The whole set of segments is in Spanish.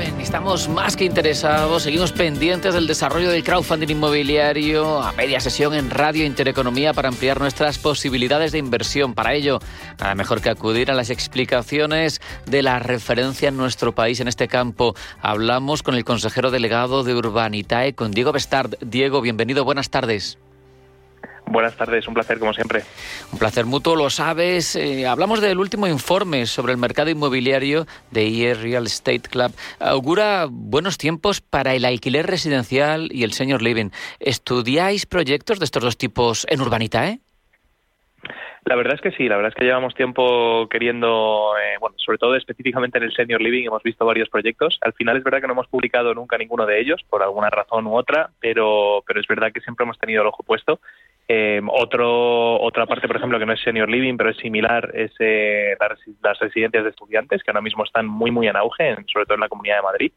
Estamos más que interesados, seguimos pendientes del desarrollo del crowdfunding inmobiliario a media sesión en Radio Intereconomía para ampliar nuestras posibilidades de inversión. Para ello, nada mejor que acudir a las explicaciones de la referencia en nuestro país en este campo. Hablamos con el consejero delegado de Urbanitae, con Diego Bestard. Diego, bienvenido, buenas tardes. Buenas tardes, un placer como siempre. Un placer mutuo, lo sabes. Eh, hablamos del último informe sobre el mercado inmobiliario de IE Real Estate Club. Augura buenos tiempos para el alquiler residencial y el senior living. ¿Estudiáis proyectos de estos dos tipos en Urbanita, eh? La verdad es que sí, la verdad es que llevamos tiempo queriendo, eh, bueno, sobre todo específicamente en el senior living hemos visto varios proyectos. Al final es verdad que no hemos publicado nunca ninguno de ellos por alguna razón u otra, pero, pero es verdad que siempre hemos tenido el ojo puesto eh, otro, otra parte, por ejemplo, que no es senior living, pero es similar, es eh, las, residencias de estudiantes, que ahora mismo están muy, muy en auge, sobre todo en la Comunidad de Madrid.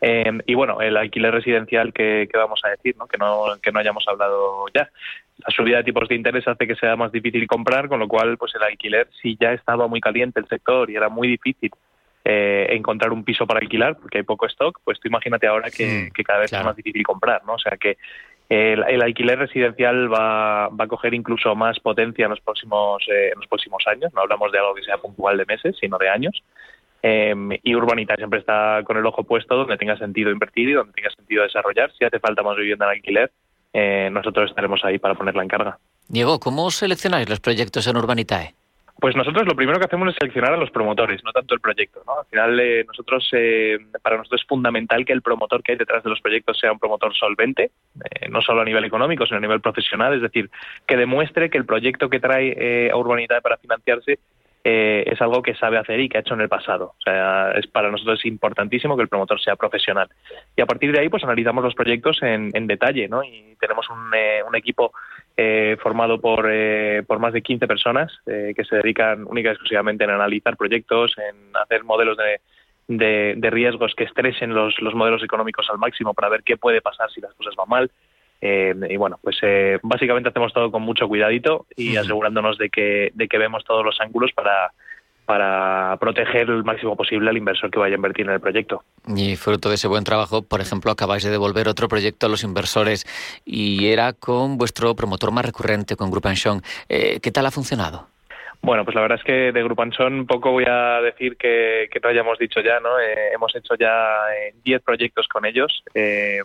Eh, y bueno, el alquiler residencial que, vamos a decir, ¿no? Que, no, que no hayamos hablado ya. La subida de tipos de interés hace que sea más difícil comprar, con lo cual, pues el alquiler, si ya estaba muy caliente el sector y era muy difícil encontrar un piso para alquilar porque hay poco stock, pues tú imagínate ahora que, cada vez es más difícil comprar, ¿no? O sea que el, alquiler residencial va, a coger incluso más potencia en los próximos eh, en los próximos años. No hablamos de algo que sea puntual de meses, sino de años. Em, y Urbanita siempre está con el ojo puesto donde tenga sentido invertir y donde tenga sentido desarrollar. Si hace falta más vivienda en alquiler, eh, nosotros estaremos ahí para ponerla en carga. Diego, ¿cómo seleccionáis los proyectos en Urbanitae? Pues nosotros lo primero que hacemos es seleccionar a los promotores, no tanto el proyecto. ¿no? Al final, eh, nosotros, eh, para nosotros es fundamental que el promotor que hay detrás de los proyectos sea un promotor solvente, eh, no solo a nivel económico, sino a nivel profesional, es decir, que demuestre que el proyecto que trae a Urbanidad para financiarse es algo que sabe hacer y que ha hecho en el pasado. O sea, es para nosotros es importantísimo que el promotor sea profesional. Y a partir de ahí, pues analizamos los proyectos en, detalle, ¿no? Y tenemos un, un equipo eh, formado por, eh, por más de 15 personas eh, que se dedican única y exclusivamente en analizar proyectos, en hacer modelos de, de, riesgos que estresen los, los, modelos económicos al máximo para ver qué puede pasar si las cosas van mal. y bueno, pues básicamente hacemos todo con mucho cuidadito y asegurándonos de que, de que vemos todos los ángulos para, para proteger el máximo posible al inversor que vaya a invertir en el proyecto. Y fruto de ese buen trabajo, por ejemplo, acabáis de devolver otro proyecto a los inversores y era con vuestro promotor más recurrente, con Grupanchon. Eh, ¿Qué tal ha funcionado? Bueno, pues la verdad es que de Grupanchon poco voy a decir que, que no hayamos dicho ya, ¿no? Eh, hemos hecho ya 10 eh, proyectos con ellos, de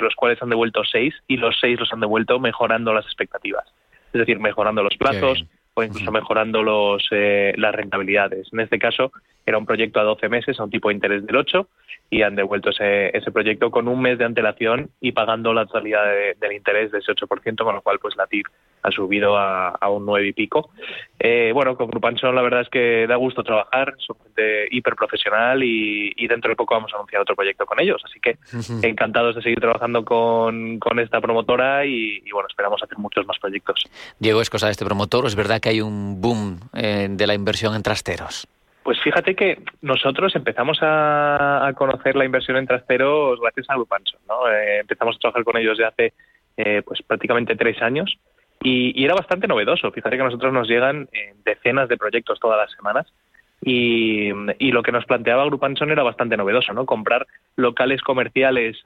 los cuales han devuelto 6 y los 6 los han devuelto mejorando las expectativas. Es decir, mejorando los plazos, o incluso mejorando los, eh, las rentabilidades. En este caso era un proyecto a 12 meses a un tipo de interés del 8 y han devuelto ese, ese proyecto con un mes de antelación y pagando la totalidad del interés de ese 8%, con lo cual pues la TIR ha subido a, a un 9 y pico. Eh, bueno, con Grupanson la verdad es que da gusto trabajar, son gente hiper profesional y, y, dentro de poco vamos a anunciar otro proyecto con ellos, así que encantados de seguir trabajando con, con esta promotora y, y, bueno, esperamos hacer muchos más proyectos. Diego, es cosa de este promotor, ¿es verdad que hay un boom eh, de la inversión en trasteros? Pues fíjate que nosotros empezamos a, conocer la inversión en trasteros gracias a Grupanson, ¿no? Eh, empezamos a trabajar con ellos ya hace eh, pues prácticamente tres años y, era bastante novedoso. Fíjate que a nosotros nos llegan eh, decenas de proyectos todas las semanas y, lo que nos planteaba Grupanson era bastante novedoso, ¿no? Comprar locales comerciales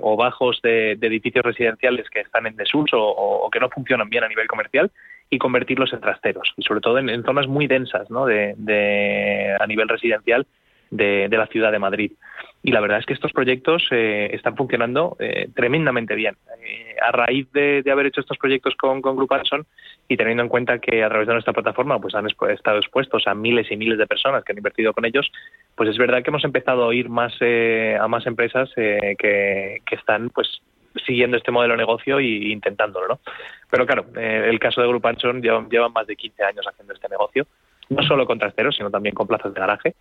o bajos de, edificios residenciales que están en desuso o, que no funcionan bien a nivel comercial y convertirlos en trasteros, y sobre todo en, zonas muy densas ¿no? de, a nivel residencial de, la ciudad de Madrid. Y la verdad es que estos proyectos eh, están funcionando eh, tremendamente bien. Eh, a raíz de, haber hecho estos proyectos con, con Grupanson y teniendo en cuenta que a través de nuestra plataforma pues han estado expuestos a miles y miles de personas que han invertido con ellos, pues es verdad que hemos empezado a oír más a más empresas que, que están pues siguiendo este modelo de negocio e intentándolo, ¿no? Pero claro, eh, el caso de Grupo Anchon llevan, más de 15 años haciendo este negocio, no solo con trasteros, sino también con plazas de garaje.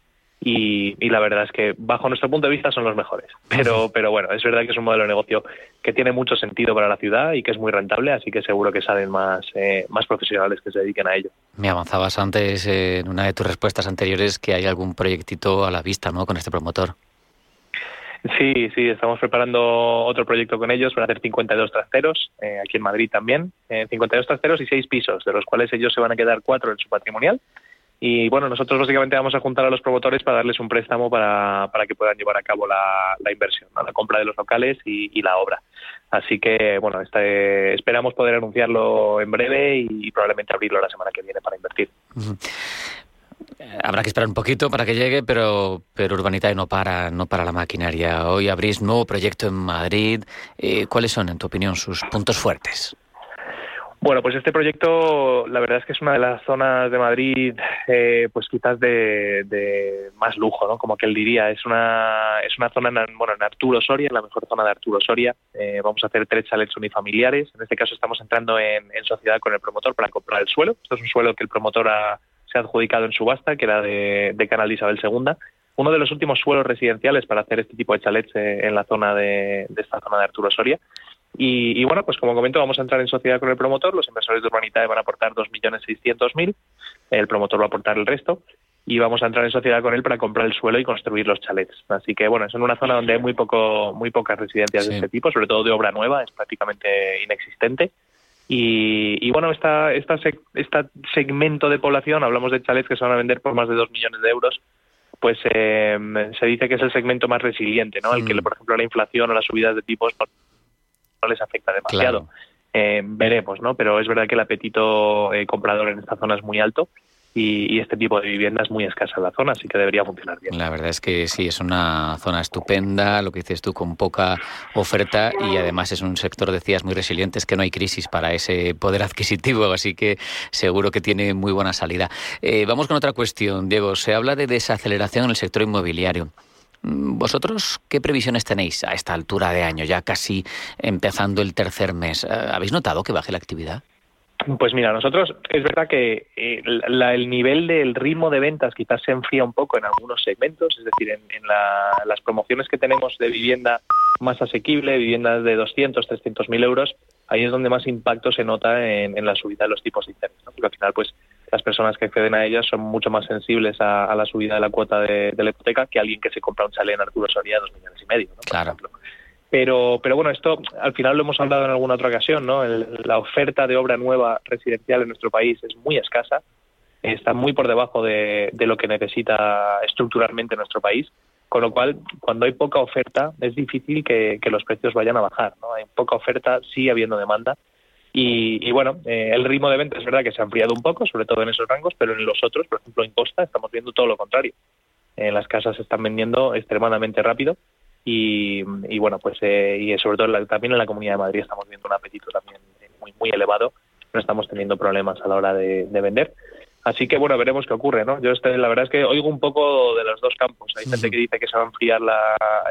Y, la verdad es que bajo nuestro punto de vista son los mejores. Pero, pero bueno, es verdad que es un modelo de negocio que tiene mucho sentido para la ciudad y que es muy rentable, así que seguro que salen más, eh, más profesionales que se dediquen a ello. Me avanzabas antes en una de tus respuestas anteriores que hay algún proyectito a la vista ¿no? con este promotor. Sí, sí, estamos preparando otro proyecto con ellos para hacer 52 trasteros, eh, aquí en Madrid también, 52 trasteros y 6 pisos, de los cuales ellos se van a quedar 4 en su patrimonial y bueno, nosotros básicamente vamos a juntar a los promotores para darles un préstamo para, para que puedan llevar a cabo la, inversión, la compra de los locales y, la obra. Así que bueno, este, esperamos poder anunciarlo en breve y, probablemente abrirlo la semana que viene para invertir. Habrá que esperar un poquito para que llegue, pero, pero Urbanitae no para, no para la maquinaria. Hoy abrís nuevo proyecto en Madrid. Eh, ¿Cuáles son, en tu opinión, sus puntos fuertes? Bueno, pues este proyecto, la verdad es que es una de las zonas de Madrid, eh, pues quizás de, más lujo, ¿no? Como que él diría, es una es una zona, en, bueno, en Arturo Soria, en la mejor zona de Arturo Soria. Eh, vamos a hacer tres chalets unifamiliares. En este caso estamos entrando en, sociedad con el promotor para comprar el suelo. Esto es un suelo que el promotor se ha adjudicado en subasta, que era de, Canal Isabel II. Uno de los últimos suelos residenciales para hacer este tipo de chalets eh, en la zona de, de esta zona de Arturo Soria. Y, bueno, pues como comento, vamos a entrar en sociedad con el promotor. Los inversores de Urbanitae van a aportar 2.600.000, el promotor va a aportar el resto y vamos a entrar en sociedad con él para comprar el suelo y construir los chalets. Así que bueno, es en una zona donde hay muy poco muy pocas residencias de este tipo, sobre todo de obra nueva, es prácticamente inexistente. Y, bueno, esta, esta, este segmento de población, hablamos de chalets que se van a vender por más de 2 millones de euros, pues eh, se dice que es el segmento más resiliente, ¿no? El que, mm. por ejemplo, la inflación o las subidas de tipos no les afecta demasiado. Eh, veremos, ¿no? Pero es verdad que el apetito eh, comprador en esta zona es muy alto y, este tipo de vivienda es muy escasa en la zona, así que debería funcionar bien. La verdad es que sí, es una zona estupenda, lo que dices tú, con poca oferta y además es un sector, decías, muy resiliente, es que no hay crisis para ese poder adquisitivo, así que seguro que tiene muy buena salida. Eh, vamos con otra cuestión, Diego. Se habla de desaceleración en el sector inmobiliario. Mm, ¿Vosotros qué previsiones tenéis a esta altura de año, ya casi empezando el tercer mes? Eh, ¿Habéis notado que baje la actividad? Pues mira, nosotros es verdad que eh, el nivel del ritmo de ventas quizás se enfría un poco en algunos segmentos, es decir, en, las promociones que tenemos de vivienda más asequible, viviendas de 200, 300 mil euros, ahí es donde más impacto se nota en, la subida de los tipos de interés, porque al final pues las personas que acceden a ellas son mucho más sensibles a, la subida de la cuota de, la hipoteca que alguien que se compra un chalet en Arturo Soria de dos millones y medio, ¿no? claro. Pero, pero bueno, esto al final lo hemos hablado en alguna otra ocasión, ¿no? la oferta de obra nueva residencial en nuestro país es muy escasa, está muy por debajo de, de lo que necesita estructuralmente nuestro país, con lo cual, cuando hay poca oferta, es difícil que, que los precios vayan a bajar, ¿no? Hay poca oferta, sigue habiendo demanda, y, bueno, eh, el ritmo de venta es verdad que se ha ampliado un poco, sobre todo en esos rangos, pero en los otros, por ejemplo en Costa, estamos viendo todo lo contrario. Eh, las casas se están vendiendo extremadamente rápido y, bueno, pues eh, y sobre todo también en la Comunidad de Madrid estamos viendo un apetito también muy, muy elevado. No estamos teniendo problemas a la hora de vender. Así que bueno, veremos qué ocurre, ¿no? Yo este, la verdad es que oigo un poco de los dos campos. Hay gente que dice que se va a enfriar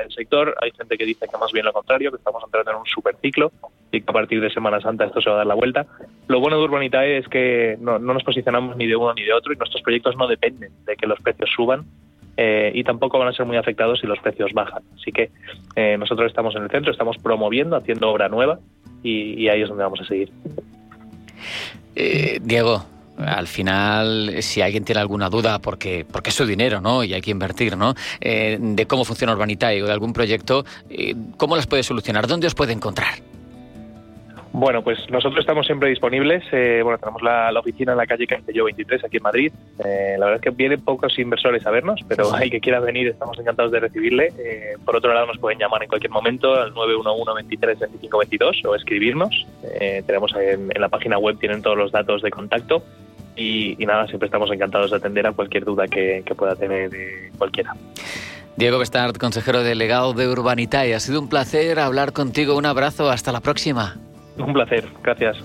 el sector, hay gente que dice que más bien lo contrario, que estamos entrando en un super ciclo y que a partir de Semana Santa esto se va a dar la vuelta. Lo bueno de Urbanitae es que no, nos posicionamos ni de uno ni de otro y nuestros proyectos no dependen de que los precios suban eh, y tampoco van a ser muy afectados si los precios bajan. Así que eh, nosotros estamos en el centro, estamos promoviendo, haciendo obra nueva y, ahí es donde vamos a seguir. Eh, Diego, al final, si alguien tiene alguna duda, porque, porque es su dinero, ¿no? Y hay que invertir, ¿no? Eh, de cómo funciona Urbanitae o de algún proyecto, eh, ¿cómo las puede solucionar? ¿Dónde os puede encontrar? Bueno, pues nosotros estamos siempre disponibles. Eh, bueno, tenemos la, oficina en la calle Castelló 23, aquí en Madrid. la verdad es que vienen pocos inversores a vernos, pero hay que quiera venir, estamos encantados de recibirle. por otro lado, nos pueden llamar en cualquier momento al 911 23 25 22 o escribirnos. tenemos en, en la página web, tienen todos los datos de contacto y, nada, siempre estamos encantados de atender a cualquier duda que, pueda tener eh, cualquiera. Diego Bestart, consejero delegado de Urbanitae, ha sido un placer hablar contigo. Un abrazo, hasta la próxima. Un placer, gracias.